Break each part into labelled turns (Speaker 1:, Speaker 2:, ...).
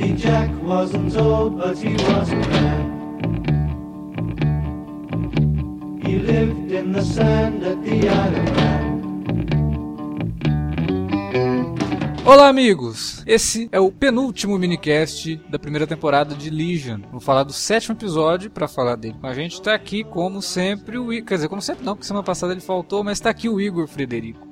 Speaker 1: Happy Jack wasn't old, but he wasn't bad. He lived in the sand at the Man.
Speaker 2: Olá, amigos! Esse é o penúltimo minicast da primeira temporada de Legion. Vou falar do sétimo episódio. Para falar dele com a gente, tá aqui, como sempre, o Igor. Quer dizer, como sempre não, porque semana passada ele faltou, mas tá aqui o Igor Frederico.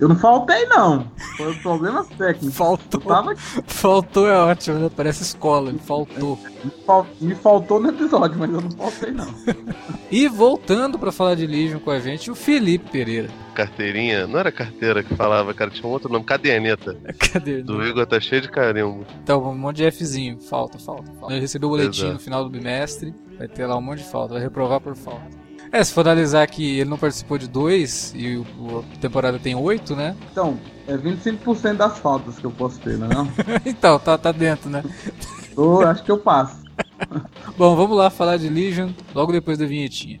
Speaker 3: Eu não faltei, não. Foi problemas técnicos.
Speaker 2: Faltou.
Speaker 3: Tava...
Speaker 2: Faltou é ótimo, né? Parece escola, ele faltou.
Speaker 3: me, fal- me faltou no episódio, mas eu não faltei, não.
Speaker 2: E voltando pra falar de Legion com a gente, o Felipe Pereira.
Speaker 4: Carteirinha, não era carteira que falava, cara, tinha um outro nome, caderneta.
Speaker 2: Cadê?
Speaker 4: Do Igor tá cheio de carimbo.
Speaker 2: Então, um monte de Fzinho. Falta, falta, falta. Ele recebeu o boletim
Speaker 4: Exato.
Speaker 2: no final do bimestre. Vai ter lá um monte de falta. Vai reprovar por falta. É, se for analisar que ele não participou de dois e o, a temporada tem oito, né?
Speaker 3: Então, é 25% das faltas que eu posso ter, não é? não?
Speaker 2: então, tá, tá dentro, né?
Speaker 3: Eu acho que eu passo.
Speaker 2: Bom, vamos lá falar de Legion logo depois da vinhetinha.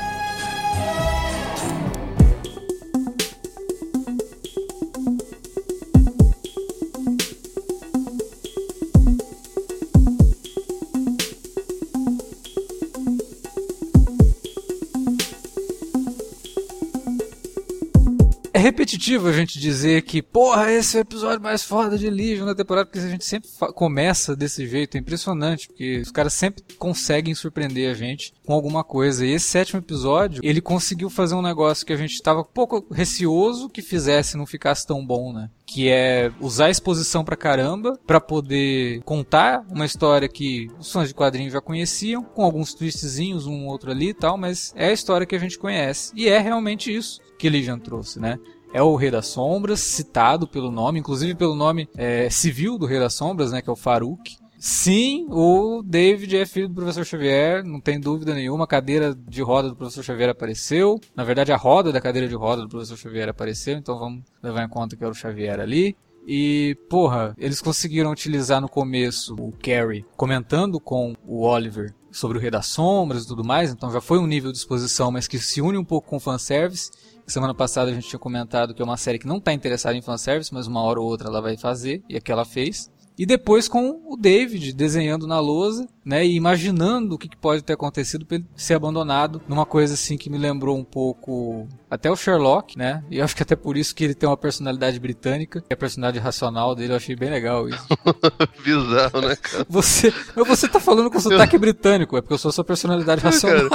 Speaker 2: Repetitivo a gente dizer que, porra, esse é o episódio mais foda de Legion da temporada, porque a gente sempre começa desse jeito, é impressionante, porque os caras sempre conseguem surpreender a gente com alguma coisa. E esse sétimo episódio, ele conseguiu fazer um negócio que a gente estava um pouco receoso que fizesse não ficasse tão bom, né? Que é usar a exposição pra caramba pra poder contar uma história que os fãs de quadrinhos já conheciam, com alguns twistzinhos, um outro ali e tal, mas é a história que a gente conhece. E é realmente isso que Legion trouxe, né? É o Rei das Sombras, citado pelo nome, inclusive pelo nome é, civil do Rei das Sombras, né? Que é o Farouk. Sim, o David é filho do professor Xavier, não tem dúvida nenhuma. A cadeira de roda do professor Xavier apareceu. Na verdade, a roda da cadeira de roda do professor Xavier apareceu, então vamos levar em conta que era o Xavier ali. E, porra, eles conseguiram utilizar no começo o Carrie comentando com o Oliver sobre o Rei das Sombras e tudo mais, então já foi um nível de exposição, mas que se une um pouco com o fanservice. Semana passada a gente tinha comentado que é uma série que não está interessada em fanservice, mas uma hora ou outra ela vai fazer, e é que ela fez. E depois com o David desenhando na lousa, né, e imaginando o que pode ter acontecido para ele ser abandonado numa coisa assim que me lembrou um pouco até o Sherlock, né? E eu acho que até por isso que ele tem uma personalidade britânica, é a personalidade racional dele, eu achei bem legal isso.
Speaker 4: Bizarro, né, cara?
Speaker 2: Você, mas você tá falando com sotaque britânico, é porque eu sou sua personalidade racional.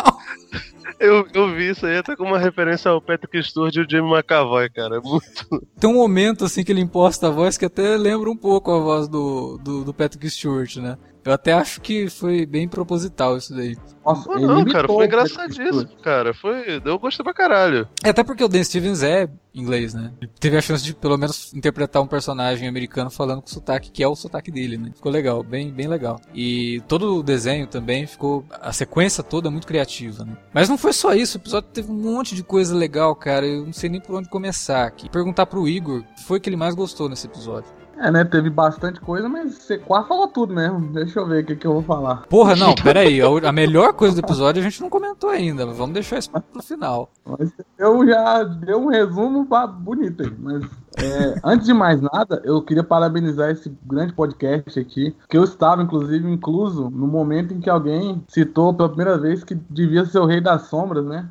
Speaker 4: Eu, eu vi isso aí até como uma referência ao Patrick Stewart e o Jamie McAvoy, cara. É muito.
Speaker 2: Tem um momento assim que ele imposta a voz que até lembra um pouco a voz do, do, do Patrick Stewart, né? Eu até acho que foi bem proposital isso daí.
Speaker 3: Nossa,
Speaker 4: Não, não, cara, foi engraçadíssimo, cara. Foi. Eu gostei pra caralho.
Speaker 2: É, até porque o Dan Stevens é inglês, né? Ele teve a chance de pelo menos interpretar um personagem americano falando com sotaque que é o sotaque dele, né? Ficou legal, bem, bem legal. E todo o desenho também ficou. A sequência toda é muito criativa, né? Mas não foi só isso, o episódio teve um monte de coisa legal, cara. Eu não sei nem por onde começar aqui. Perguntar pro Igor o que foi que ele mais gostou nesse episódio.
Speaker 3: É, né? Teve bastante coisa, mas você quase falou tudo mesmo. Deixa eu ver o que, que eu vou falar.
Speaker 2: Porra, não, pera aí. A, a melhor coisa do episódio a gente não comentou ainda. Vamos deixar isso pro final.
Speaker 3: Mas eu já dei um resumo bonito aí. Mas é, antes de mais nada, eu queria parabenizar esse grande podcast aqui. Que eu estava, inclusive, incluso no momento em que alguém citou pela primeira vez que devia ser o Rei das Sombras, né?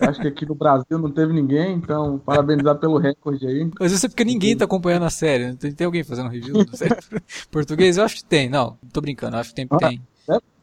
Speaker 3: Acho que aqui no Brasil não teve ninguém, então parabenizar pelo recorde aí.
Speaker 2: Mas isso é porque ninguém tá acompanhando a série. né? Tem, tem alguém fazendo review da série português? Eu acho que tem. Não, tô brincando. eu Acho que tem. tem.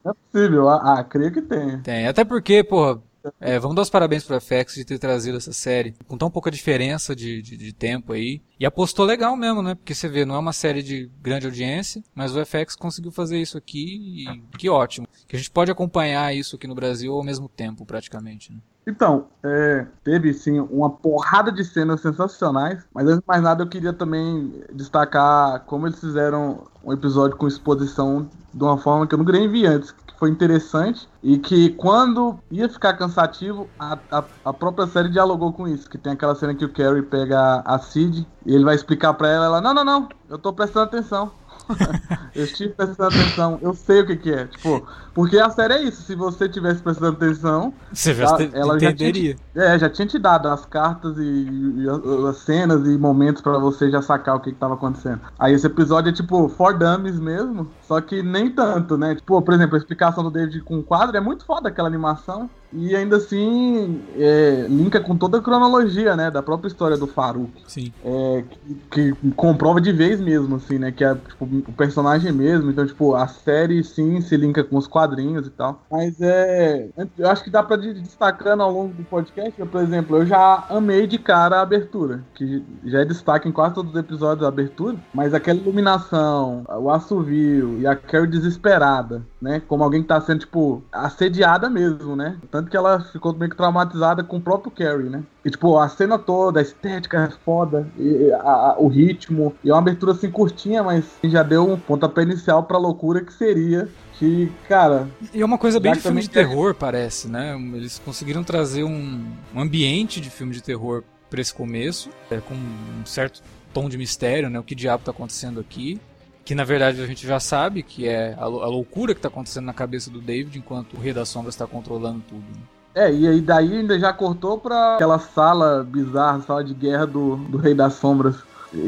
Speaker 3: Não é possível, ah, ah, creio que tem.
Speaker 2: Tem. Até porque, porra, É, vamos dar os parabéns pro FX de ter trazido essa série com tão pouca diferença de, de, de tempo aí. E apostou legal mesmo, né? Porque você vê, não é uma série de grande audiência, mas o FX conseguiu fazer isso aqui e que ótimo. Que a gente pode acompanhar isso aqui no Brasil ao mesmo tempo, praticamente. Né?
Speaker 3: Então, é, teve sim uma porrada de cenas sensacionais, mas antes de mais nada eu queria também destacar como eles fizeram um episódio com exposição de uma forma que eu nunca nem vi antes, que foi interessante e que quando ia ficar cansativo, a, a, a, própria série dialogou com isso, que tem aquela cena que o Carrie pega a Sid e ele vai explicar para ela, ela, não, não, não, eu tô prestando atenção. eu estive prestando atenção, eu sei o que, que é. Tipo, porque a série é isso. Se você tivesse prestando atenção,
Speaker 2: você já ela, ela entenderia.
Speaker 3: Já tinha, é, já tinha te dado as cartas e, e as cenas e momentos para você já sacar o que, que tava acontecendo. Aí esse episódio é tipo for dummies mesmo, só que nem tanto, né? Tipo, por exemplo, a explicação do David com o quadro é muito foda aquela animação. E ainda assim, é, linka com toda a cronologia, né? Da própria história do Farouk.
Speaker 2: Sim.
Speaker 3: É, que, que, comprova de vez mesmo, assim, né? Que é tipo, o personagem mesmo. Então, tipo, a série sim se linka com os quadrinhos e tal. Mas é. Eu acho que dá pra ir destacando ao longo do podcast. Por exemplo, eu já amei de cara a abertura. Que já é destaque em quase todos os episódios da abertura. Mas aquela iluminação, o assovio e a Carrie desesperada, né? Como alguém que tá sendo, tipo, assediada mesmo, né? Tanto que ela ficou meio que traumatizada com o próprio Carrie, né? E, tipo, a cena toda, a estética é foda, e, a, a, o ritmo. E é uma abertura assim curtinha, mas já deu um pontapé inicial pra loucura que seria que, cara.
Speaker 2: E é uma coisa bem de filme de terror, parece, né? Eles conseguiram trazer um, um ambiente de filme de terror pra esse começo, é, com um certo tom de mistério, né? O que diabo tá acontecendo aqui que na verdade a gente já sabe que é a, a loucura que está acontecendo na cabeça do David enquanto o Rei das Sombras está controlando tudo. Né?
Speaker 3: É, e aí daí ainda já cortou pra aquela sala bizarra, sala de guerra do, do Rei das Sombras.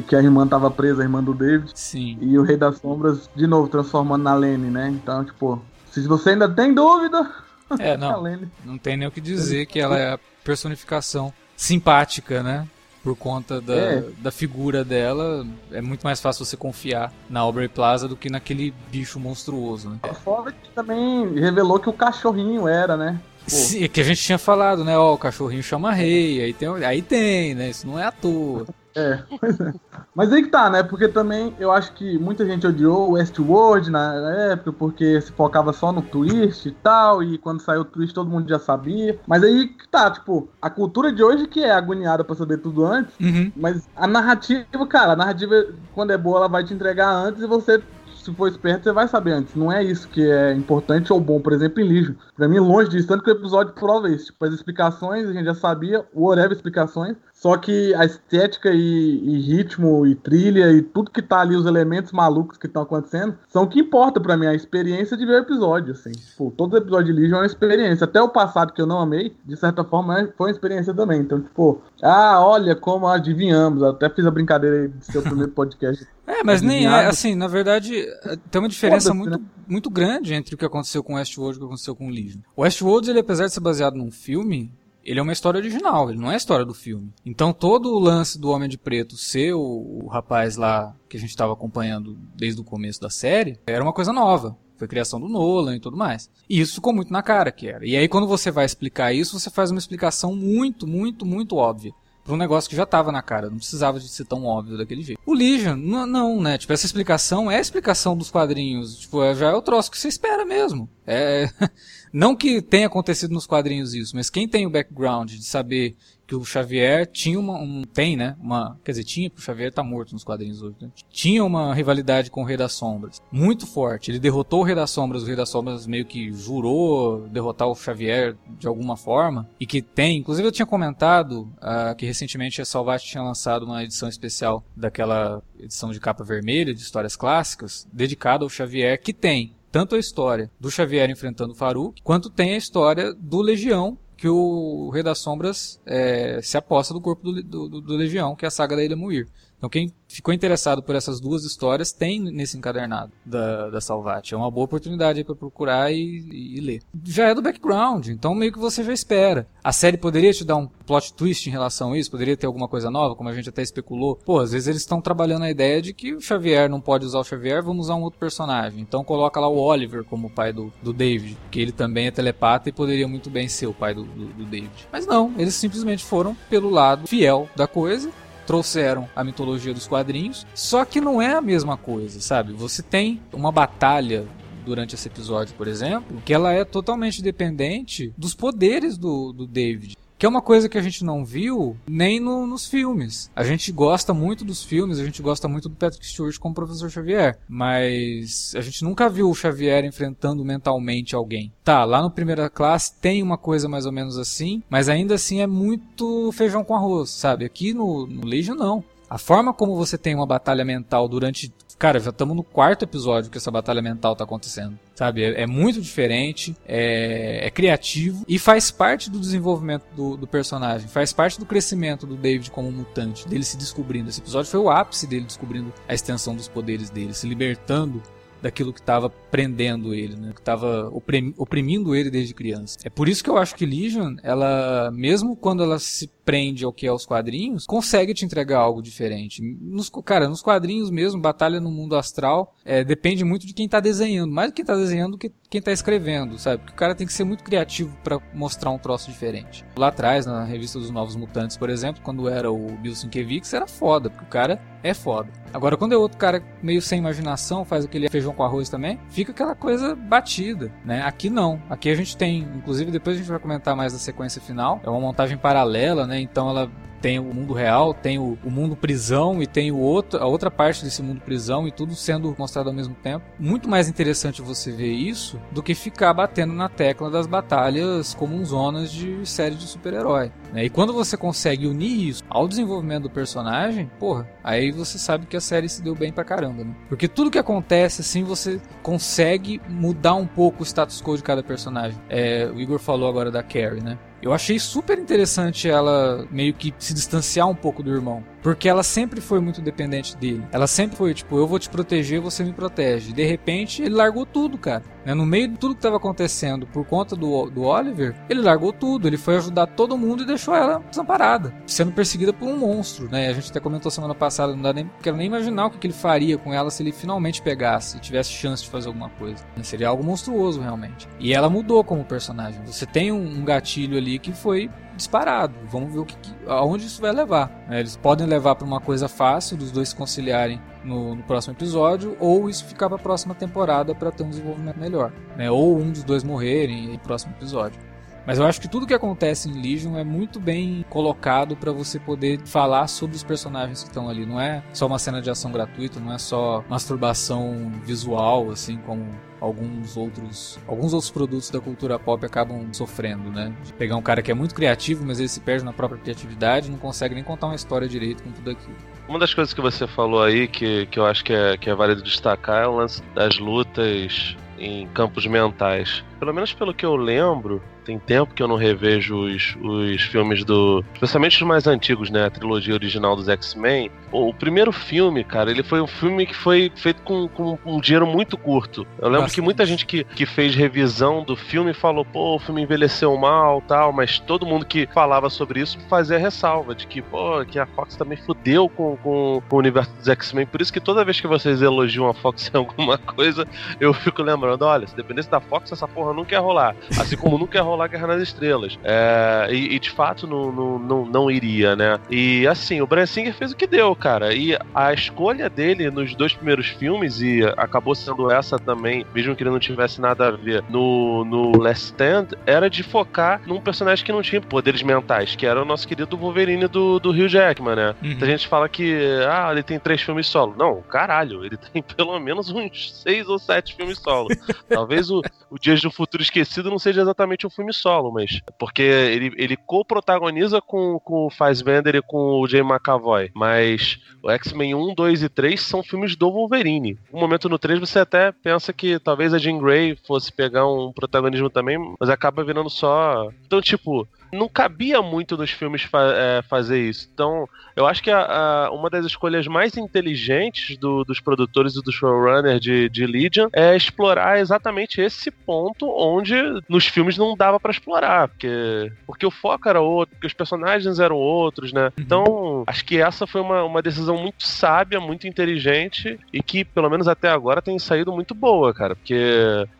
Speaker 3: Que a irmã tava presa, a irmã do David.
Speaker 2: Sim.
Speaker 3: E o Rei das Sombras, de novo, transformando na Lene, né? Então, tipo, se você ainda tem dúvida.
Speaker 2: É, não. não tem nem o que dizer que ela é a personificação simpática, né? Por conta da, é. da figura dela, é muito mais fácil você confiar na Aubrey Plaza do que naquele bicho monstruoso, né?
Speaker 3: Fora que também revelou que o cachorrinho era, né?
Speaker 2: Sim, é que a gente tinha falado, né? Ó, o cachorrinho chama rei, aí tem, aí tem, né? Isso não é à toa.
Speaker 3: É, pois é. Mas aí que tá, né? Porque também eu acho que muita gente odiou o Westworld na época, porque se focava só no twist e tal, e quando saiu o twist todo mundo já sabia. Mas aí que tá, tipo, a cultura de hoje que é agoniada pra saber tudo antes,
Speaker 2: uhum.
Speaker 3: mas a narrativa, cara, a narrativa, quando é boa, ela vai te entregar antes e você se for esperto, você vai saber antes. Não é isso que é importante ou bom, por exemplo, em Legion. Pra mim, longe disso, tanto que o episódio prova isso. Tipo, as explicações, a gente já sabia, o whatever explicações, só que a estética e, e, ritmo e trilha e tudo que tá ali, os elementos malucos que estão acontecendo, são o que importa para mim, a experiência de ver o episódio, assim. Tipo, todo episódio de Legion é uma experiência. Até o passado que eu não amei, de certa forma, foi uma experiência também. Então, tipo, ah, olha como adivinhamos. Até fiz a brincadeira aí de ser o primeiro podcast.
Speaker 2: É, mas nem é, assim, na verdade, tem uma diferença muito, né? muito grande entre o que aconteceu com Westworld e o que aconteceu com Legion. O Westworld, ele, apesar de ser baseado num filme, ele é uma história original, ele não é a história do filme. Então todo o lance do Homem de Preto ser o, o rapaz lá que a gente estava acompanhando desde o começo da série era uma coisa nova. Foi criação do Nolan e tudo mais. E isso ficou muito na cara que era. E aí quando você vai explicar isso, você faz uma explicação muito, muito, muito óbvia para um negócio que já estava na cara, não precisava de ser tão óbvio daquele jeito. O Legion, não, né? Tipo, essa explicação é a explicação dos quadrinhos. Tipo, é, já é o troço que você espera mesmo. É. Não que tenha acontecido nos quadrinhos isso, mas quem tem o background de saber que o Xavier tinha uma, um, tem, né, uma, quer dizer, tinha, porque o Xavier tá morto nos quadrinhos hoje, né? tinha uma rivalidade com o Rei das Sombras, muito forte, ele derrotou o Rei das Sombras, o Rei das Sombras meio que jurou derrotar o Xavier de alguma forma, e que tem, inclusive eu tinha comentado uh, que recentemente a Salvat tinha lançado uma edição especial daquela edição de capa vermelha de histórias clássicas, dedicada ao Xavier, que tem tanto a história do Xavier enfrentando o Farouk, quanto tem a história do Legião, que o Rei das Sombras é, se aposta do corpo do, do, do, Legião, que é a saga da Ilha Muir. Então quem ficou interessado por essas duas histórias tem nesse encadernado da, da Salvat. É uma boa oportunidade para procurar e, e, ler. Já é do background, então meio que você já espera. A série poderia te dar um plot twist em relação a isso? Poderia ter alguma coisa nova, como a gente até especulou? Pô, às vezes eles estão trabalhando a ideia de que o Xavier não pode usar o Xavier, vamos usar um outro personagem. Então coloca lá o Oliver como pai do, do David, que ele também é telepata e poderia muito bem ser o pai do, do, do David. Mas não, eles simplesmente foram pelo lado fiel da coisa trouxeram a mitologia dos quadrinhos, só que não é a mesma coisa, sabe? Você tem uma batalha durante esse episódio, por exemplo, que ela é totalmente dependente dos poderes do, do David. Que é uma coisa que a gente não viu nem no, nos filmes. A gente gosta muito dos filmes, a gente gosta muito do Patrick Stewart como professor Xavier. Mas a gente nunca viu o Xavier enfrentando mentalmente alguém. Tá, lá no primeira classe tem uma coisa mais ou menos assim, mas ainda assim é muito feijão com arroz, sabe? Aqui no, no Legion não. A forma como você tem uma batalha mental durante Cara, já estamos no quarto episódio que essa batalha mental tá acontecendo. Sabe? É, é muito diferente, é, é, criativo e faz parte do desenvolvimento do, do, personagem, faz parte do crescimento do David como mutante, dele se descobrindo. Esse episódio foi o ápice dele descobrindo a extensão dos poderes dele, se libertando daquilo que estava prendendo ele, né? Que estava oprimindo ele desde criança. É por isso que eu acho que Legion, ela, mesmo quando ela se prende ao que é os quadrinhos, consegue te entregar algo diferente. Nos, cara, nos quadrinhos mesmo, Batalha no Mundo Astral, é, depende muito de quem está desenhando. Mais do que está desenhando do que quem está escrevendo, sabe? Porque o cara tem que ser muito criativo para mostrar um troço diferente. Lá atrás, na revista dos Novos Mutantes, por exemplo, quando era o Bill Sienkiewicz, era foda, porque o cara é foda. Agora, quando é outro cara meio sem imaginação, faz aquele feijão com arroz também, fica aquela coisa batida, né? Aqui não. Aqui a gente tem, inclusive depois a gente vai comentar mais da sequência final. É uma montagem paralela, né? Então ela tem o mundo real, tem o, o, mundo prisão e tem o outro, a outra parte desse mundo prisão e tudo sendo mostrado ao mesmo tempo. Muito mais interessante você ver isso do que ficar batendo na tecla das batalhas como zonas de série de super-herói. Né? E quando você consegue unir isso ao desenvolvimento do personagem, porra, aí você sabe que a série se deu bem pra caramba, né? Porque tudo que acontece, assim, você consegue mudar um pouco o status quo de cada personagem. É, o Igor falou agora da Carrie, né? Eu achei super interessante ela meio que se distanciar um pouco do irmão. Porque ela sempre foi muito dependente dele. Ela sempre foi tipo, eu vou te proteger, você me protege. De repente, ele largou tudo, cara. Né? No meio de tudo que estava acontecendo por conta do, do Oliver, ele largou tudo. Ele foi ajudar todo mundo e deixou ela desamparada, sendo perseguida por um monstro. Né? A gente até comentou semana passada, não dá nem, quero nem imaginar o que, que ele faria com ela se ele finalmente pegasse e tivesse chance de fazer alguma coisa. Né? Seria algo monstruoso, realmente. E ela mudou como personagem. Você tem um, um gatilho ali que foi disparado. Vamos ver o que, aonde isso vai levar. Né? Eles podem levar para uma coisa fácil dos dois se conciliarem no, no próximo episódio, ou isso ficar para a próxima temporada para ter um desenvolvimento melhor, né? Ou um dos dois morrerem no próximo episódio. Mas eu acho que tudo que acontece em Legion é muito bem colocado para você poder falar sobre os personagens que estão ali. Não é só uma cena de ação gratuita, não é só masturbação visual, assim como alguns outros alguns outros produtos da cultura pop acabam sofrendo, né? De pegar um cara que é muito criativo, mas ele se perde na própria criatividade, não consegue nem contar uma história direito com tudo aquilo.
Speaker 4: Uma das coisas que você falou aí que, que eu acho que é, que é válido destacar é o lance das lutas em campos mentais. Pelo menos pelo que eu lembro, tem tempo que eu não revejo os, os filmes do. Especialmente os mais antigos, né? A trilogia original dos X-Men. O, primeiro filme, cara, ele foi um filme que foi feito com, com um dinheiro muito curto. Eu lembro Bastante. que muita gente que, que fez revisão do filme falou, pô, o filme envelheceu mal tal, mas todo mundo que falava sobre isso fazia ressalva de que, pô, que a Fox também fudeu com, com, com o universo dos X-Men. Por isso que toda vez que vocês elogiam a Fox em alguma coisa, eu fico lembrando, olha, se dependesse da Fox, essa porra nunca ia rolar. Assim como nunca ia rolar rolar Guerra nas Estrelas. É, e, e, de fato não, não, não, não, iria, né? E assim, o Brian Singer fez o que deu, cara. E a escolha dele nos dois primeiros filmes, e acabou sendo essa também, mesmo que ele não tivesse nada a ver, no, no Last Stand, era de focar num personagem que não tinha poderes mentais, que era o nosso querido Wolverine do, do Hugh Jackman, né? Uhum. A gente fala que, ah, ele tem três filmes solo. Não, caralho, ele tem pelo menos uns seis ou sete filmes solo. Talvez o, o Dias do Futuro Esquecido não seja exatamente um filme solo, mas. Porque ele, ele co-protagoniza com, com o Fassbender e com o Jay McAvoy. Mas o X-Men 1, 2 e 3 são filmes do Wolverine. Um momento no 3 você até pensa que talvez a Jean Grey fosse pegar um protagonismo também, mas acaba virando só. Então, tipo, não cabia muito nos filmes fa é, fazer isso. Então, eu acho que a, a, uma das escolhas mais inteligentes do, dos produtores e do showrunner de, de Legion é explorar exatamente esse ponto onde nos filmes não dava para explorar, porque, porque o foco era outro, porque os personagens eram outros, né? Uhum. Então, acho que essa foi uma, uma decisão muito sábia, muito inteligente e que, pelo menos até agora, tem saído muito boa, cara, porque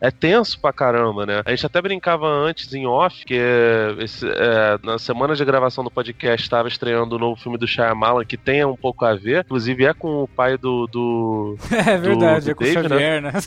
Speaker 4: é tenso pra caramba, né? A gente até brincava antes em off, que esse, é, na semana de gravação do podcast estava estreando o novo filme do Shyamalan, que tem um pouco a ver, inclusive é com o pai do. do
Speaker 2: é verdade, do, do é com o Xavier, né? né?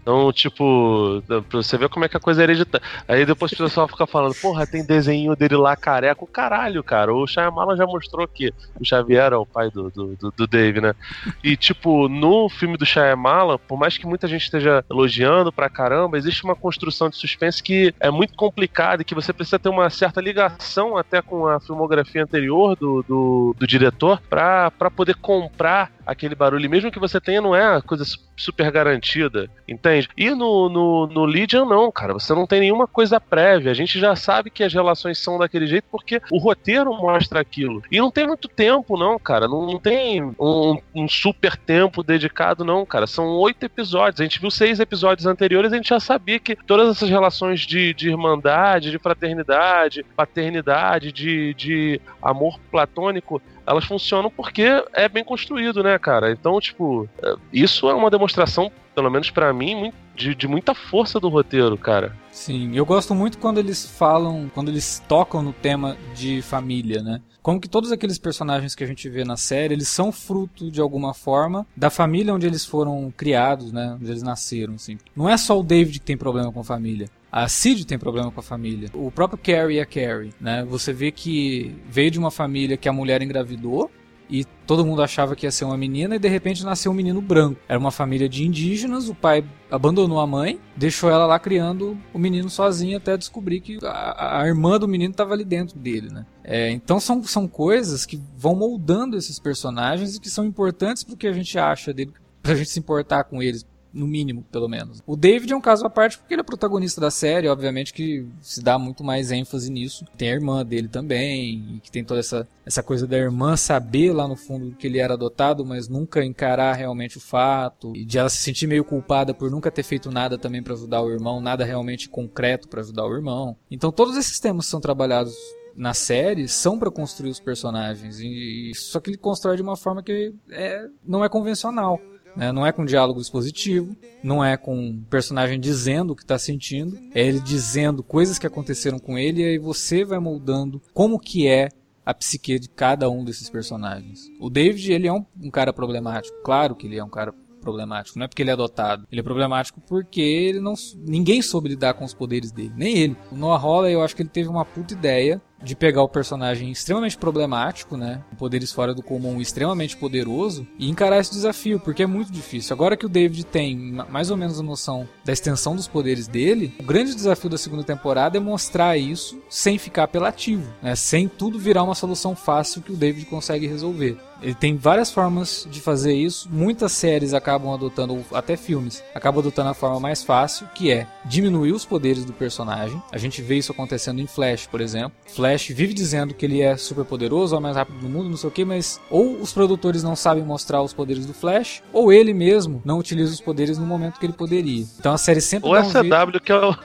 Speaker 4: Então, tipo, pra você ver como é que a coisa é hereditária. Aí depois o pessoal fica falando, porra, tem desenho dele lá careca. O caralho, cara. O Shyamalan já mostrou que o Xavier é o pai do, do, do, do Dave, né? E, tipo, no filme do Shyamalan, por mais que muita gente esteja elogiando pra caramba, existe uma construção de suspense que é muito complicada e que você precisa ter uma certa ligação até com a filmografia anterior do, do, do diretor pra poder comprar aquele barulho, mesmo que você tenha, não é coisa super garantida, entende? E no, no, no Legion, não, cara, você não tem nenhuma coisa prévia, a gente já sabe que as relações são daquele jeito porque o roteiro mostra aquilo. E não tem muito tempo, não, cara, não, não tem um, um, super tempo dedicado, não, cara, são oito episódios, a gente viu seis episódios anteriores, a gente já sabia que todas essas relações de, de irmandade, de fraternidade, paternidade, de, de amor platônico, elas funcionam porque é bem construído, né, cara? Então, tipo, é, isso é uma demonstração, pelo menos para mim, de, de muita força do roteiro, cara.
Speaker 2: Sim, eu gosto muito quando eles falam, quando eles tocam no tema de família, né? Como que todos aqueles personagens que a gente vê na série, eles são fruto de alguma forma da família onde eles foram criados, né? Onde eles nasceram, assim. Não é só o David que tem problema com família. A Cid tem problema com a família. O próprio Carrie é Carrie, né? Você vê que veio de uma família que a mulher engravidou e todo mundo achava que ia ser uma menina e de repente nasceu um menino branco. Era uma família de indígenas, o pai abandonou a mãe, deixou ela lá criando o menino sozinha até descobrir que a, a irmã do menino estava ali dentro dele, né? É, então são, são coisas que vão moldando esses personagens e que são importantes pro que a gente acha dele, pra gente se importar com eles, no mínimo, pelo menos. O David é um caso à parte porque ele é protagonista da série, obviamente que se dá muito mais ênfase nisso. Tem a irmã dele também, que tem toda essa, essa coisa da irmã saber lá no fundo que ele era adotado, mas nunca encarar realmente o fato, e de ela se sentir meio culpada por nunca ter feito nada também para ajudar o irmão, nada realmente concreto para ajudar o irmão. Então todos esses temas são trabalhados na série são para construir os personagens e só que ele constrói de uma forma que é, não é convencional. Né? Não é com diálogo expositivo, não é com o personagem dizendo o que está sentindo, é ele dizendo coisas que aconteceram com ele e aí você vai moldando como que é a psique de cada um desses personagens. O David, ele é um, um cara problemático, claro que ele é um cara problemático. Não é porque ele é adotado. Ele é problemático porque ele não, ninguém soube lidar com os poderes dele, nem ele. O Noah Hawley, eu acho que ele teve uma puta ideia de pegar o personagem extremamente problemático, né? Poderes fora do comum, extremamente poderoso, e encarar esse desafio, porque é muito difícil. Agora que o David tem mais ou menos a noção da extensão dos poderes dele, o grande desafio da segunda temporada é mostrar isso sem ficar apelativo, né? Sem tudo virar uma solução fácil que o David consegue resolver. Ele tem várias formas de fazer isso. Muitas séries acabam adotando, até filmes, acabam adotando a forma mais fácil, que é diminuir os poderes do personagem. A gente vê isso acontecendo em Flash, por exemplo. Flash vive dizendo que ele é super poderoso, é o mais rápido do mundo, não sei o que, mas ou os produtores não sabem mostrar os poderes do Flash, ou ele mesmo não utiliza os poderes no momento que ele poderia. Então a série sempre.
Speaker 4: Ou SW, um que é o.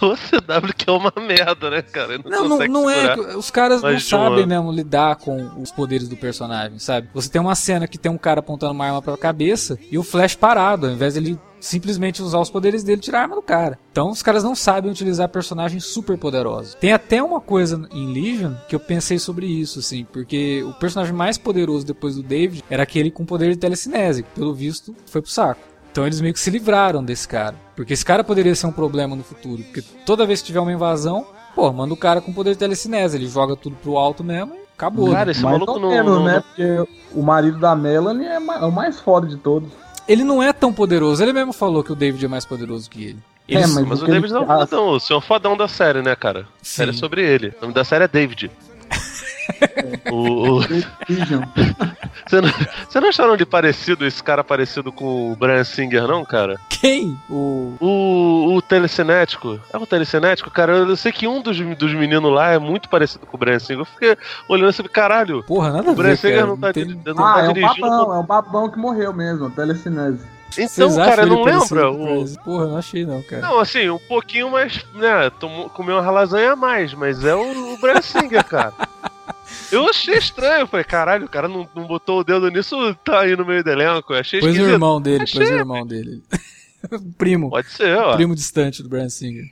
Speaker 4: O CW que é uma merda, né, cara?
Speaker 2: Não, não, não, não é. Os caras não sabem mesmo lidar com os poderes do personagem, sabe? Você tem uma cena que tem um cara apontando uma arma pra cabeça e o Flash parado, ao invés de ele simplesmente usar os poderes dele e tirar a arma do cara. Então os caras não sabem utilizar personagens super poderosos. Tem até uma coisa em Legion que eu pensei sobre isso, assim, porque o personagem mais poderoso depois do David era aquele com poder de telecinese, que pelo visto foi pro saco. Então eles meio que se livraram desse cara. Porque esse cara poderia ser um problema no futuro. Porque toda vez que tiver uma invasão, pô, manda o cara com poder de telecinese. Ele joga tudo pro alto mesmo e acabou.
Speaker 3: Cara, esse maluco não, menos, não, né? Porque o marido da Melanie é, é o mais foda de todos.
Speaker 2: Ele não é tão poderoso. Ele mesmo falou que o David é mais poderoso que ele.
Speaker 4: É, mas, mas o David ele... não é o fodão, o senhor fodão da série, né, cara? A série é sobre ele. O nome da série é David. O, o-. Você não, você não acharam ele parecido, esse cara parecido com o Brian Singer, não, cara?
Speaker 2: Quem? O.
Speaker 4: O, o telecinético. É o telecinético, cara. Eu sei que um dos, dos meninos lá é muito parecido com o Brian Singer. Eu fiquei olhando assim, caralho.
Speaker 2: Porra, nada
Speaker 4: O Brian
Speaker 2: ver,
Speaker 4: Singer
Speaker 2: cara.
Speaker 4: não tá,
Speaker 2: tem-
Speaker 4: di- não
Speaker 3: Ah,
Speaker 4: tá
Speaker 3: é o
Speaker 4: dirigindo.
Speaker 3: babão, é o babão que morreu mesmo, o telecinese.
Speaker 4: Então,
Speaker 2: Vocês
Speaker 4: cara, não lembra? O...
Speaker 2: Porra, não achei não, cara.
Speaker 4: Não, assim, um pouquinho mais, né? Tomou, comeu uma lasanha a mais, mas é o, o Brian Singer, cara. Eu achei estranho, eu falei, caralho, o cara não, não botou o dedo nisso, tá aí no meio do elenco. Eu achei
Speaker 2: Pôs o irmão dele,
Speaker 4: Achei.
Speaker 2: pôs o irmão dele. O primo.
Speaker 4: Pode ser, ó.
Speaker 2: Primo distante do Brian Singer.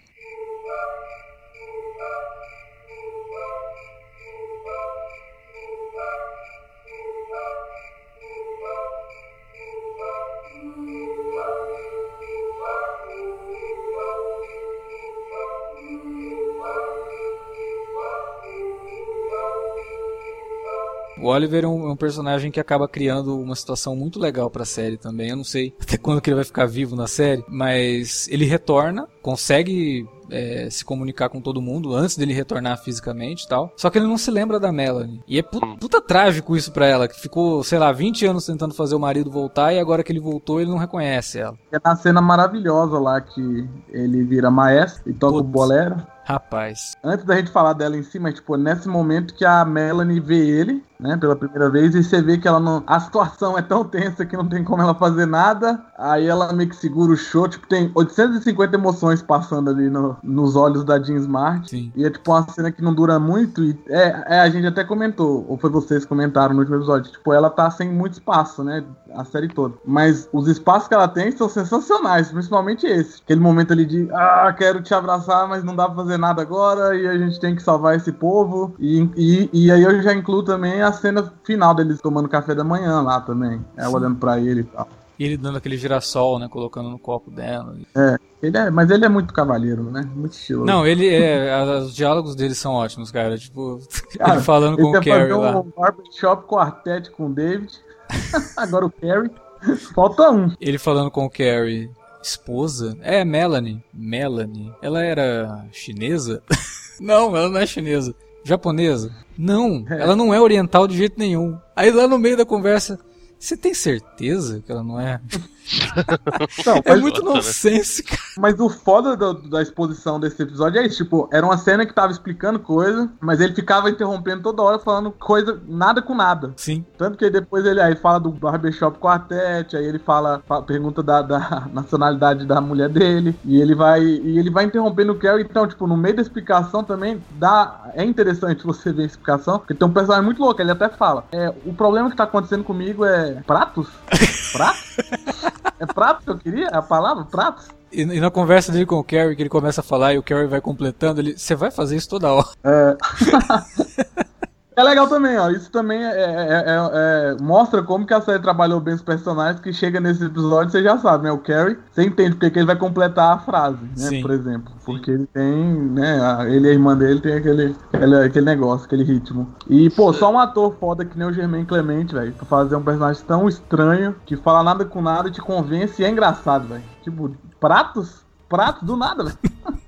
Speaker 2: O Oliver é um, é um personagem que acaba criando uma situação muito legal pra série também. Eu não sei até quando que ele vai ficar vivo na série, mas ele retorna, consegue é, se comunicar com todo mundo antes dele retornar fisicamente e tal. Só que ele não se lembra da Melanie. E é pu- puta trágico isso pra ela, que ficou, sei lá, 20 anos tentando fazer o marido voltar e agora que ele voltou ele não reconhece ela.
Speaker 3: É na cena maravilhosa lá que ele vira maestro e toca o
Speaker 2: Putz.
Speaker 3: bolero.
Speaker 2: Rapaz.
Speaker 3: Antes da gente falar dela em si, mas tipo, nesse momento que a Melanie vê ele, né, pela primeira vez, e você vê que ela não. A situação é tão tensa que não tem como ela fazer nada. Aí ela meio que segura o show, tipo, tem 850 emoções passando ali no- nos olhos da Jean Smart.
Speaker 2: Sim.
Speaker 3: E é tipo uma cena que não dura muito. E é, é, a gente até comentou, ou foi vocês que comentaram no último episódio. Tipo, ela tá sem muito espaço, né? A série toda. Mas os espaços que ela tem são sensacionais, principalmente esse. Aquele momento ali de, ah, quero te abraçar, mas não dá pra fazer nada agora. E a gente tem que salvar esse povo. E, e, e aí eu já incluo também a cena final deles tomando café da manhã lá também. Ela
Speaker 2: Sim.
Speaker 3: olhando pra ele e tal.
Speaker 2: E ele dando aquele girassol, né, colocando no copo dela.
Speaker 3: Ele é, mas ele é muito cavaleiro, né? Muito estiloso.
Speaker 2: Não, ele é. Os diálogos dele são ótimos, cara. Tipo,
Speaker 3: Cara,
Speaker 2: ele falando
Speaker 3: Ele
Speaker 2: com o Carrie
Speaker 3: fazer
Speaker 2: lá.
Speaker 3: um barbershop quartet com o David. Agora o Carrie. Falta um.
Speaker 2: Ele falando com o Carrie. Esposa? É, Melanie. Melanie. Ela era chinesa? não, ela não é chinesa. Japonesa? Não,
Speaker 3: É.
Speaker 2: ela não é oriental de jeito nenhum. Aí lá no meio da conversa, você tem certeza que ela não é?
Speaker 3: Não,
Speaker 2: É muito
Speaker 4: né?
Speaker 2: nonsense, cara.
Speaker 3: mas o foda do- da exposição desse episódio é isso. Tipo, era uma cena que tava explicando coisa, mas ele ficava interrompendo toda hora, falando coisa, nada com nada.
Speaker 2: Sim.
Speaker 3: Tanto que depois ele aí fala do barbershop quartet, aí ele fala, fa- pergunta da, da nacionalidade da mulher dele, e ele vai e ele vai interrompendo o Carrie. Então, tipo, no meio da explicação também dá é interessante você ver a explicação, porque tem um personagem muito louco, ele até fala: é, "O problema que tá acontecendo comigo é pratos? Pratos? É pratos que eu queria? É a palavra pratos?"
Speaker 2: E, e na conversa dele com o Carrie, que ele começa a falar e o Carrie vai completando, ele, você vai fazer isso toda hora.
Speaker 3: É legal também, ó. Isso também é, é- é- é- mostra como que a série trabalhou bem os personagens, que chega nesse episódio, você já sabe, né? O Carrie, você entende porque que ele vai completar a frase, né?
Speaker 2: Sim.
Speaker 3: Por exemplo. Porque ele tem, né? a- Ele e a irmã dele tem aquele, aquele, aquele negócio, aquele ritmo. E, pô, só um ator foda que nem o Germain Clemente, velho, pra fazer um personagem tão estranho, que fala nada com nada, te convence e é engraçado, velho. Tipo, pratos? Pratos do nada, velho.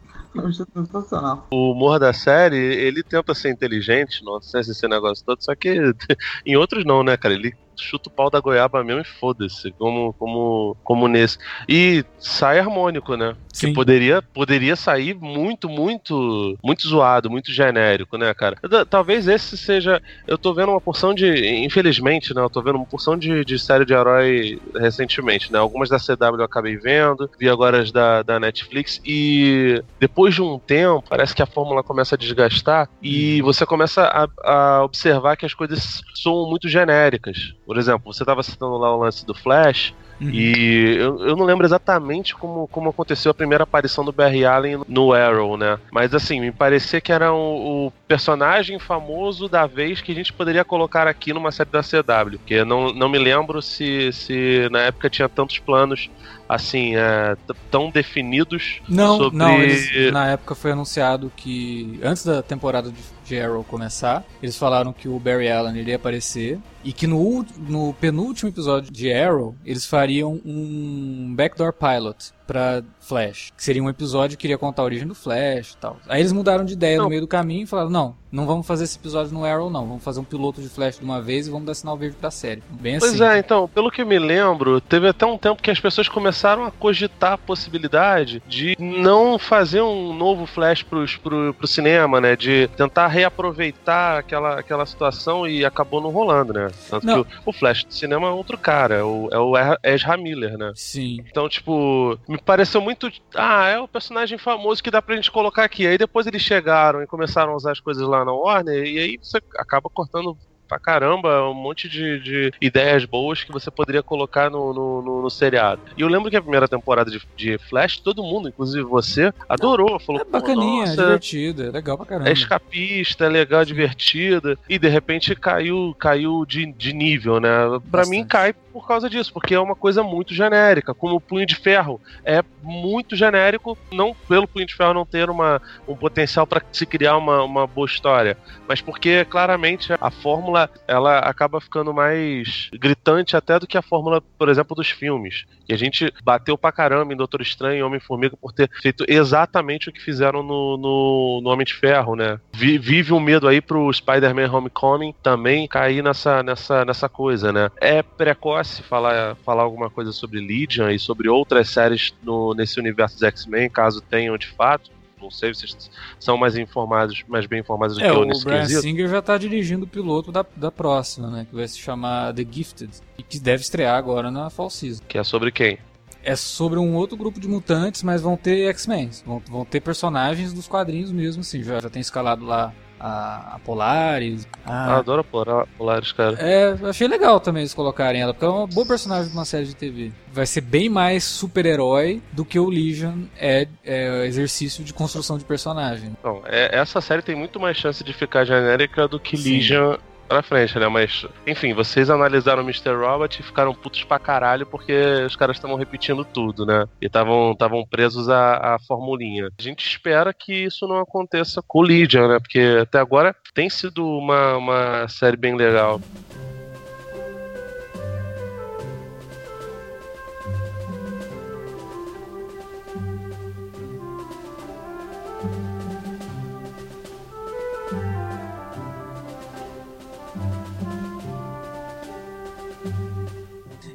Speaker 4: O humor da série, ele tenta ser inteligente, não sei se esse negócio todo, só que em outros não, né, cara? Ele chuta o pau da goiaba mesmo e foda-se, como, como, como nesse. E sai harmônico, né?
Speaker 2: Sim.
Speaker 4: Que poderia, poderia sair muito, muito, muito zoado, muito genérico, né, cara? Talvez esse seja. Eu tô vendo uma porção de. Infelizmente, né? Eu tô vendo uma porção de, de série de herói recentemente, né? Algumas da CW eu acabei vendo, vi agora as da, da Netflix, e depois de um tempo, parece que a fórmula começa a desgastar e você começa a, a observar que as coisas soam muito genéricas. Por exemplo, você tava citando lá o lance do Flash.
Speaker 2: Uhum.
Speaker 4: E eu, eu não lembro exatamente como, como aconteceu a primeira aparição do Barry Allen no Arrow, né? Mas assim, me parecia que era o, o personagem famoso da vez que a gente poderia colocar aqui numa série da CW. Porque não, não me lembro se, se na época tinha tantos planos assim, é, tão definidos
Speaker 2: Não,
Speaker 4: sobre.
Speaker 2: não, eles, na época foi anunciado que antes da temporada de- Arrow começar, eles falaram que o Barry Allen iria aparecer e que no, no penúltimo episódio de Arrow eles fariam um backdoor pilot pra Flash. Que seria um episódio que iria contar a origem do Flash e tal. Aí eles mudaram de ideia
Speaker 4: Não.
Speaker 2: no meio do caminho e falaram: não, não vamos fazer esse episódio no Arrow, não. Vamos fazer um piloto de Flash de uma vez e vamos dar sinal verde pra série. Bem
Speaker 4: Pois
Speaker 2: assim.
Speaker 4: é, então, pelo que eu me lembro, teve até um tempo que as pessoas começaram a cogitar a possibilidade de não fazer um novo Flash pros, pro, pro cinema, né? De tentar reaproveitar aquela, aquela situação e acabou não rolando, né? Tanto
Speaker 2: Não.
Speaker 4: que o, o Flash do cinema é outro cara, é o, é o Ezra Miller, né?
Speaker 2: Sim.
Speaker 4: Então, tipo, me pareceu muito. Ah, é o personagem famoso que dá pra gente colocar aqui. Aí depois eles chegaram e começaram a usar as coisas lá na Warner, e aí você acaba cortando pra caramba um monte de, de ideias boas que você poderia colocar no, no, no- no seriado. E eu lembro que a primeira temporada de, de Flash, todo mundo, inclusive você, adorou. Falou,
Speaker 2: É
Speaker 4: "Pô,
Speaker 2: bacaninha, é divertida, é legal pra caramba.
Speaker 4: é escapista, é legal, divertida. E de repente caiu, caiu de, de nível, né? Pra
Speaker 2: Bastante.
Speaker 4: mim cai por causa disso, porque é uma coisa muito genérica, como o Punho de Ferro. É muito genérico, não pelo Punho de Ferro não ter uma, um potencial pra se criar uma, uma boa história, mas porque claramente a fórmula ela acaba ficando mais gritante até do que a fórmula, por exemplo, dos filmes. E a gente bateu pra caramba em Doutor Estranho e Homem-Formiga por ter feito exatamente o que fizeram no, no, no Homem de Ferro, né? Vi- vive um medo aí pro Spider-Man Homecoming também cair nessa, nessa, nessa coisa, né? É precoce falar, falar alguma coisa sobre Legion e sobre outras séries no, nesse universo dos X-Men, caso tenham de fato. Não sei, vocês são mais informados, mais bem informados do
Speaker 2: É,
Speaker 4: que eu
Speaker 2: o
Speaker 4: nesse
Speaker 2: Brian
Speaker 4: quesito.
Speaker 2: Singer já tá dirigindo o piloto da, da próxima, né? Que vai se chamar The Gifted. E que deve estrear agora na Fall Season.
Speaker 4: Que é sobre quem?
Speaker 2: É sobre um outro grupo de mutantes, mas vão ter X-Men. Vão, vão ter personagens dos quadrinhos mesmo, assim. Já, já tem escalado lá a, a Polaris.
Speaker 4: Ah,
Speaker 2: A...
Speaker 4: adoro Polar- Polaris, cara.
Speaker 2: É, achei legal também eles colocarem ela, porque ela é uma boa personagem de uma série de TV. Vai ser bem mais super-herói do que o Legion é, é exercício de construção de personagem.
Speaker 4: Então, é- essa série tem muito mais chance de ficar genérica do que
Speaker 2: Sim.
Speaker 4: Legion pra frente, né? Mas, enfim, vocês analisaram o Mr. Robot e ficaram putos pra caralho porque os caras estavam repetindo tudo, né? E estavam presos à, à formulinha. A gente espera que isso não aconteça com o Legion, né? Porque até agora tem sido uma, uma série bem legal.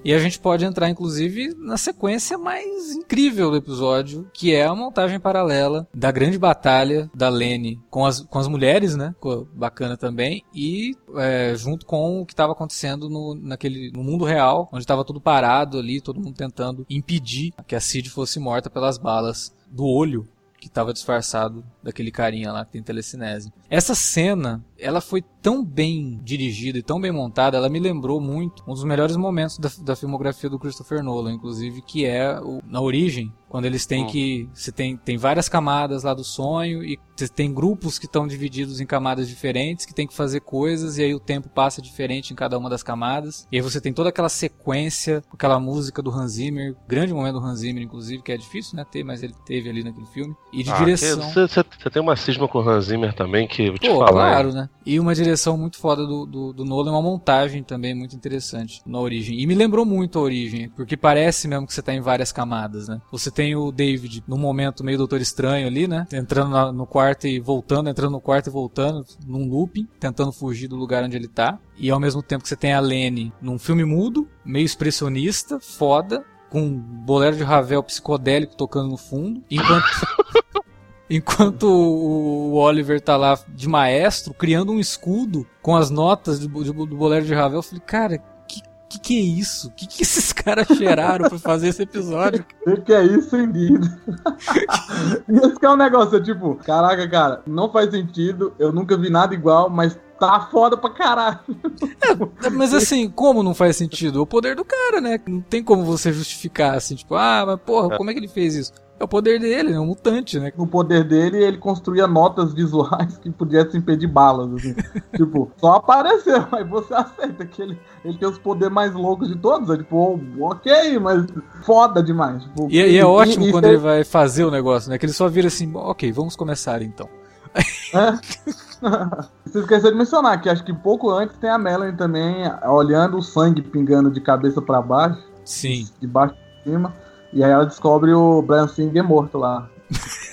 Speaker 2: E a gente pode entrar, inclusive, na sequência mais incrível do episódio, que é a montagem paralela da grande batalha da Lenny com as, com as mulheres, né? Bacana também. E é, junto com o que estava acontecendo no, naquele, no mundo real, onde estava tudo parado ali, todo mundo tentando impedir que a Cid fosse morta pelas balas do olho que estava disfarçado daquele carinha lá que tem telecinese. Essa cena, ela foi tão bem dirigida e tão bem montada, ela me lembrou muito um dos melhores momentos da, da filmografia do Christopher Nolan, inclusive, que é o- na origem, quando eles têm
Speaker 4: Hum.
Speaker 2: que. Você tem, tem várias camadas lá do sonho e você tem grupos que estão divididos em camadas diferentes, que tem que fazer coisas, e aí o tempo passa diferente em cada uma das camadas. E aí você tem toda aquela sequência, aquela música do Hans Zimmer, grande momento do Hans Zimmer, inclusive, que é difícil, né, ter, mas ele teve ali naquele filme. E de
Speaker 4: Ah,
Speaker 2: direção.
Speaker 4: Você tem uma cisma com o Hans Zimmer também, que eu te
Speaker 2: Pô,
Speaker 4: falar.
Speaker 2: claro, né? E uma direção muito foda do, do, do Nolan, uma montagem também muito interessante na origem. E me lembrou muito a origem, porque parece mesmo que você tá em várias camadas, né? Você tem o David num momento meio Doutor Estranho ali, né? Entrando na- no quarto e voltando, entrando no quarto e voltando, num looping, tentando fugir do lugar onde ele tá. E ao mesmo tempo que você tem a Lenny num filme mudo, meio expressionista, foda, com um bolero de Ravel psicodélico tocando no fundo, enquanto Enquanto o Oliver tá lá de maestro, criando um escudo com as notas do, do, bolero de Ravel, eu falei, cara, que, que é isso? Que que esses caras cheiraram pra fazer esse episódio?
Speaker 3: O que é isso, indeed? Esse que é um negócio, tipo, caraca, cara, não faz sentido, eu nunca vi nada igual, mas tá foda pra caralho.
Speaker 2: Mas assim, como não faz sentido? É o poder do cara, né? Não tem como você justificar assim, tipo, ah, mas porra, como é que ele fez isso? É o poder dele, é um mutante, né?
Speaker 3: No poder dele, ele construía notas visuais que pudessem impedir balas, assim. tipo, só apareceu, aí você aceita que ele, ele tem os poderes mais loucos de todos. É tipo, oh, ok, mas foda demais. Tipo,
Speaker 2: E, e é ótimo
Speaker 3: e-
Speaker 2: quando
Speaker 3: e-
Speaker 2: ele vai fazer o negócio, né? Que ele só vira assim, ok, vamos começar então.
Speaker 3: É. Você esqueceu de mencionar que acho que pouco antes tem a Melanie também olhando o sangue pingando de cabeça pra baixo,
Speaker 2: Sim.
Speaker 3: de baixo pra cima. E aí ela descobre o Brian Singer morto lá.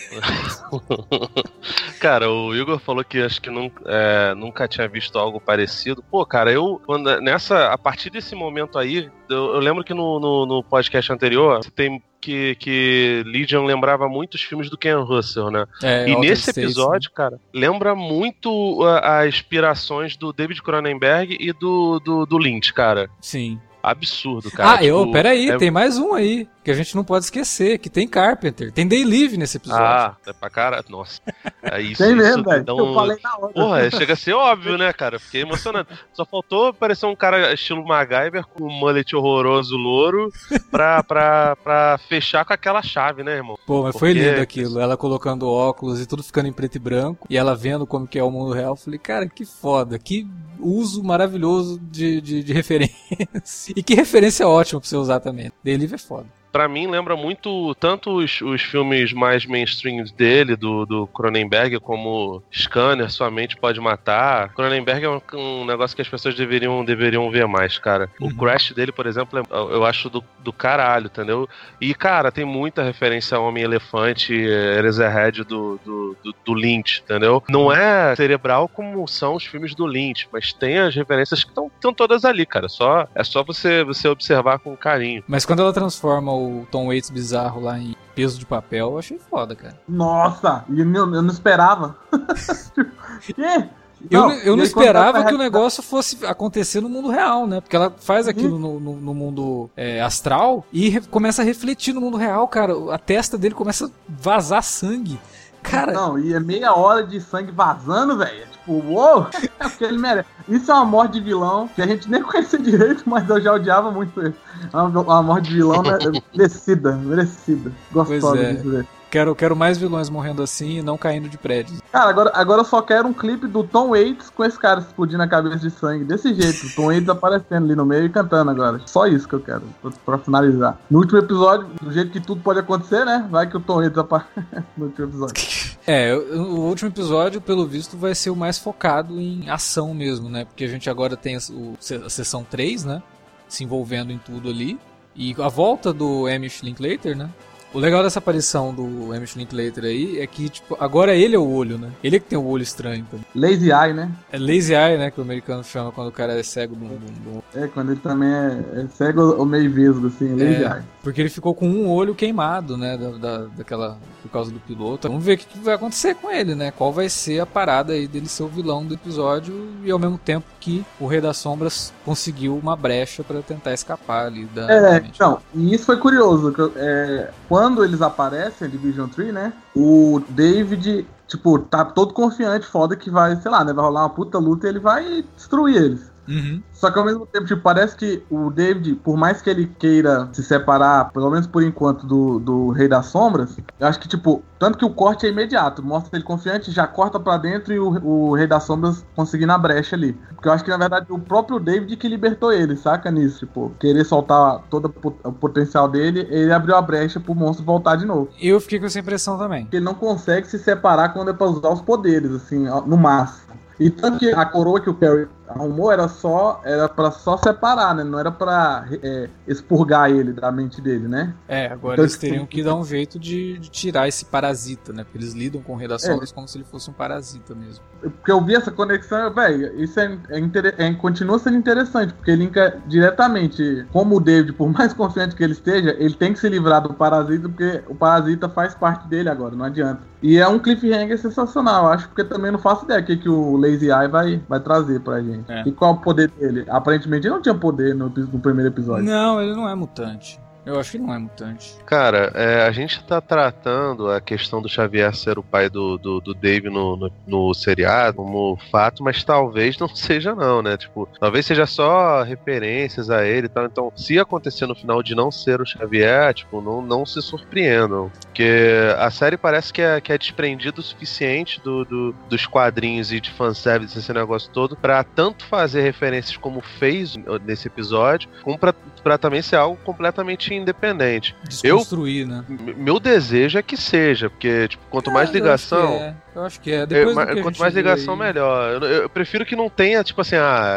Speaker 4: cara, o Igor falou que acho que nunca, é, nunca tinha visto algo parecido. Pô, cara, eu, quando, nessa, a partir desse momento aí, eu, eu lembro que no, no, no, podcast anterior, tem que, que Legion lembrava muito os filmes do Ken Russell, né?
Speaker 2: É,
Speaker 4: e nesse
Speaker 2: States,
Speaker 4: episódio, cara, lembra muito as inspirações do David Cronenberg e do, do, do Lynch, cara.
Speaker 2: Sim.
Speaker 4: Absurdo, cara.
Speaker 2: ah, eu,
Speaker 4: Tipo,
Speaker 2: peraí,
Speaker 4: é-
Speaker 2: tem mais um aí, que a gente não pode esquecer, que tem Carpenter, tem Day Live nesse episódio.
Speaker 4: Ah, é pra cara. Nossa. É isso,
Speaker 3: Tem
Speaker 4: isso
Speaker 3: mesmo, velho.
Speaker 4: dá
Speaker 3: Eu falei na hora.
Speaker 4: Porra, chega a ser óbvio, né, cara? Fiquei emocionado. Só faltou parecer um cara estilo MacGyver com um mullet horroroso louro pra, pra, pra fechar com aquela chave, né, irmão?
Speaker 2: Pô, mas foi
Speaker 4: Porque-
Speaker 2: lindo aquilo, ela colocando óculos e tudo ficando em preto e branco, e ela vendo como que é o mundo real, eu falei, cara, que foda, que uso maravilhoso de, de, de referência. e que referência ótima pra você usar também. Day Live é foda.
Speaker 4: Pra mim, lembra muito tanto os, os filmes mais mainstream dele, do, do Cronenberg, como Scanner, Sua Mente Pode Matar. Cronenberg é um, um negócio que as pessoas deveriam, deveriam ver mais, cara. O
Speaker 2: Uhum.
Speaker 4: Crash dele, por exemplo, é- eu acho do, do caralho, entendeu? E, cara, tem muita referência a Homem-Elefante, Eraserhead do, do, do, do Lynch, entendeu? Não é cerebral como são os filmes do Lynch, mas tem as referências que estão todas ali, cara. Só, é só você, você observar com carinho.
Speaker 2: Mas quando ela transforma o Tom Waits bizarro lá em peso de papel, eu achei foda, cara.
Speaker 3: Nossa, eu, não- eu não esperava. Quê?
Speaker 2: Eu,
Speaker 3: Não,
Speaker 2: eu
Speaker 3: e
Speaker 2: não esperava que o negócio fosse acontecer no mundo real, né? Porque ela faz
Speaker 3: Uhum.
Speaker 2: aquilo no, no- no mundo é, astral e começa a refletir no mundo real, cara. A testa dele começa a vazar sangue. Cara,
Speaker 3: Não, e é meia hora de sangue vazando, velho. Tipo, uou! É porque ele merece. Isso é uma morte de vilão que a gente nem conhecia direito, mas eu já odiava muito ele. É uma, uma morte de vilão né, merecida, merecida. Gostosa
Speaker 2: é.
Speaker 3: de ver.
Speaker 2: Quero, quero mais vilões morrendo assim e não caindo de prédios.
Speaker 3: Cara, agora, agora eu só quero um clipe do Tom Waits com esse cara explodindo a cabeça de sangue. Desse jeito, o Tom Waits aparecendo ali no meio e cantando agora. Só isso que eu quero, pra, finalizar. No último episódio, do jeito que tudo pode acontecer, né? Vai que o Tom Waits aparece no último episódio.
Speaker 2: É, o último episódio, pelo visto, vai ser o mais focado em ação mesmo, né? Porque a gente agora tem a, o- a sessão 3, né? Se envolvendo em tudo ali. E a volta do Amish Linklater, né? O legal dessa aparição do Amish Linklater aí é que, tipo, agora ele é o olho, né? Ele é que tem o olho estranho. Então.
Speaker 3: Lazy Eye, né?
Speaker 2: É lazy eye, né? Que o americano chama quando o cara é cego do,
Speaker 3: É, quando ele também é, é cego ou meio vesgo, assim, Lazy
Speaker 2: É.
Speaker 3: Eye.
Speaker 2: Porque ele ficou com um olho queimado, né? Da, da- daquela. Por causa do piloto. Vamos ver o que, vai acontecer com ele, né? Qual vai ser a parada aí dele ser o vilão do episódio e ao mesmo tempo que o Rei das Sombras conseguiu uma brecha pra tentar escapar ali da.
Speaker 3: É, então, e isso foi curioso. que é, quando eles aparecem, a Division 3, né? O David, tipo, tá todo confiante, foda que vai, sei lá, né? Vai rolar uma puta luta e ele vai destruir eles.
Speaker 2: Uhum.
Speaker 3: Só que ao mesmo tempo, tipo, parece que o David, por mais que ele queira se separar, pelo menos por enquanto, do, do Rei das Sombras, eu acho que, tipo, tanto que o corte é imediato, mostra ele confiante, já corta pra dentro e o, o Rei das Sombras conseguindo a brecha ali. Porque eu acho que, na verdade, o próprio David que libertou ele, saca nisso? Tipo, querer soltar todo o pot- o potencial dele, ele abriu a brecha pro monstro voltar de novo.
Speaker 2: Eu fiquei com essa impressão também.
Speaker 3: Ele não consegue se separar quando é pra usar os poderes, assim, no máximo. E tanto que a coroa que o Perry arrumou era só era para só separar, né? Não era pra é, expurgar ele da mente dele, né?
Speaker 2: É, agora
Speaker 3: Então,
Speaker 2: eles
Speaker 3: tipo,
Speaker 2: teriam que dar um jeito de, de tirar esse parasita, né? Porque eles lidam com das
Speaker 3: É.
Speaker 2: Como se ele fosse um parasita mesmo.
Speaker 3: Porque eu vi essa conexão, velho, isso é, é, é- continua sendo interessante, porque ele linka diretamente, como o David, por mais confiante que ele esteja, ele tem que se livrar do parasita, porque o parasita faz parte dele agora, não adianta. E é um cliffhanger sensacional, acho, porque também não faço ideia o que, que o Lazy Eye vai, vai trazer pra gente.
Speaker 2: É.
Speaker 3: E qual é o poder dele? Aparentemente ele não tinha poder no, no primeiro episódio.
Speaker 2: Não, ele não é mutante. Eu acho que não é mutante.
Speaker 4: Cara, é, a gente tá tratando a questão do Xavier ser o pai do, do, do Dave no, no, no seriado como fato, mas talvez não seja não, né? Tipo, talvez seja só referências a ele e tal. Então, se acontecer no final de não ser o Xavier, tipo, não, não se surpreendam. Porque a série parece que é, que é desprendido o suficiente do, do- dos quadrinhos e de fanservice, esse negócio todo, pra tanto fazer referências como fez nesse episódio, como pra, pra também ser algo completamente independente.
Speaker 2: Desconstruir, né?
Speaker 4: M- Meu desejo é que seja, porque tipo, quanto mais
Speaker 2: É,
Speaker 4: ligação.
Speaker 2: Eu acho que é. Eu acho que é.
Speaker 4: é,
Speaker 2: Depois do que
Speaker 4: quanto mais ligação,
Speaker 2: aí-
Speaker 4: melhor. Eu, eu prefiro que não tenha, tipo assim, ah,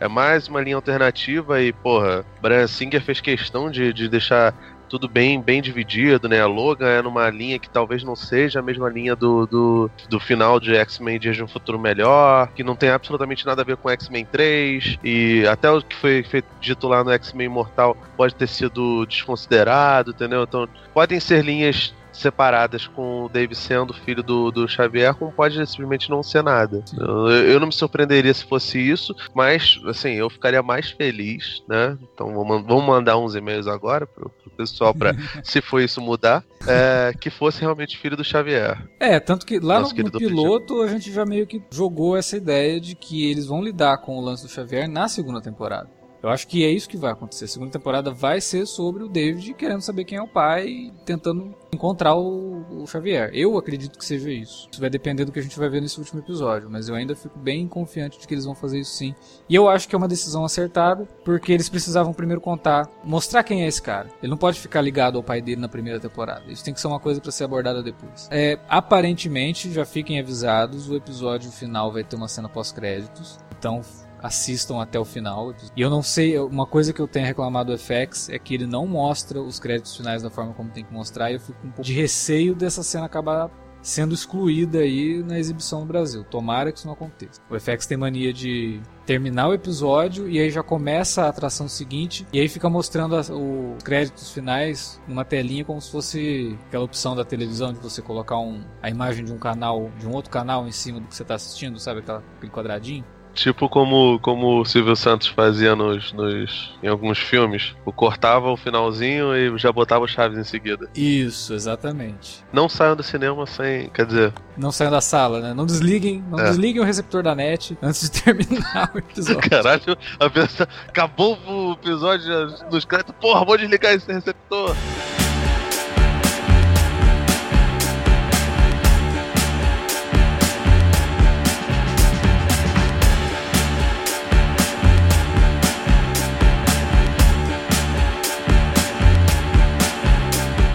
Speaker 4: é, é mais uma linha alternativa e, porra, Brian Singer fez questão de, de deixar. Tudo bem bem dividido, né? A Logan é numa linha que talvez não seja a mesma linha do, do, do final de X-Men Dias de um Futuro Melhor, que não tem absolutamente nada a ver com X-Men 3, e até o que foi, foi dito lá no X-Men Imortal pode ter sido desconsiderado, entendeu? Então, podem ser linhas separadas com o Dave sendo filho do, do Xavier, como pode simplesmente não ser nada. Eu, eu, não me surpreenderia se fosse isso, mas assim, eu ficaria mais feliz, né? Então vamos mandar uns e-mails agora pro, pessoal para se for isso mudar, é, que fosse realmente filho do Xavier.
Speaker 2: É, tanto que lá no, no piloto a gente já meio que jogou essa ideia de que eles vão lidar com o lance do Xavier na segunda temporada. Eu acho que é isso que vai acontecer. A segunda temporada vai ser sobre o David querendo saber quem é o pai e tentando encontrar o, o, Xavier. Eu acredito que seja isso. Isso vai depender do que a gente vai ver nesse último episódio, mas eu ainda fico bem confiante de que eles vão fazer isso sim. E eu acho que é uma decisão acertada, porque eles precisavam primeiro contar, mostrar quem é esse cara. Ele não pode ficar ligado ao pai dele na primeira temporada. Isso tem que ser uma coisa para ser abordada depois. É, aparentemente, já fiquem avisados, o episódio final vai ter uma cena pós-créditos. Então, assistam até o final. E eu não sei, uma coisa que eu tenho reclamado do FX é que ele não mostra os créditos finais da forma como tem que mostrar e eu fico um pouco de receio dessa cena acabar sendo excluída aí na exibição no Brasil. Tomara que isso não aconteça. O FX tem mania de terminar o episódio e aí já começa a atração seguinte e aí fica mostrando os créditos finais numa telinha como se fosse aquela opção da televisão de você colocar um, a imagem de um canal, de um outro canal em cima do que você está assistindo, sabe aquela, aquele quadradinho.
Speaker 4: Tipo como, como o Silvio Santos fazia nos, nos, em alguns filmes. O cortava o finalzinho e já botava o Chaves em seguida.
Speaker 2: Isso, exatamente.
Speaker 4: Não saiam do cinema sem. Quer dizer.
Speaker 2: Não saiam da sala, né? Não desliguem, não é. desliguem o receptor da net antes de terminar o episódio.
Speaker 4: Caralho, a pessoa acabou o episódio nos créditos. Porra, vou desligar esse receptor.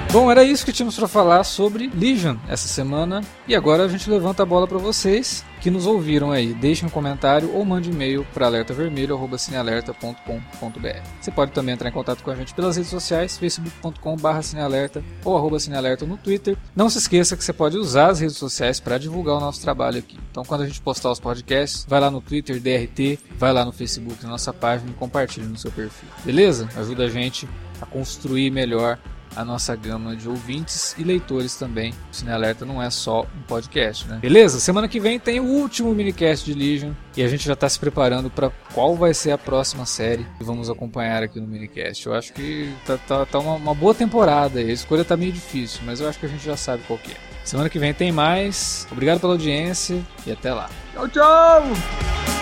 Speaker 2: Bom, era isso que tínhamos para falar sobre Legion essa semana. E agora a gente levanta a bola para vocês que nos ouviram aí. Deixem um comentário ou mande e-mail para alertavermelho.cinealerta.com.br. Você pode também entrar em contato com a gente pelas redes sociais, facebook.com.br cinealerta ou arroba cinealerta no Twitter. Não se esqueça que você pode usar as redes sociais para divulgar o nosso trabalho aqui. Então, quando a gente postar os podcasts, vai lá no Twitter, DRT, vai lá no Facebook, na nossa página e compartilhe no seu perfil. Beleza? Ajuda a gente a construir melhor a nossa gama de ouvintes e leitores também. O Cine Alerta não é só um podcast, né? Beleza? Semana que vem tem o último minicast de Legion e a gente já está se preparando para qual vai ser a próxima série que vamos acompanhar aqui no minicast. Eu acho que tá, tá, tá uma, uma, boa temporada aí. A escolha tá meio difícil, mas eu acho que a gente já sabe qual que é. Semana que vem tem mais. Obrigado pela audiência e até lá.
Speaker 3: Tchau, tchau!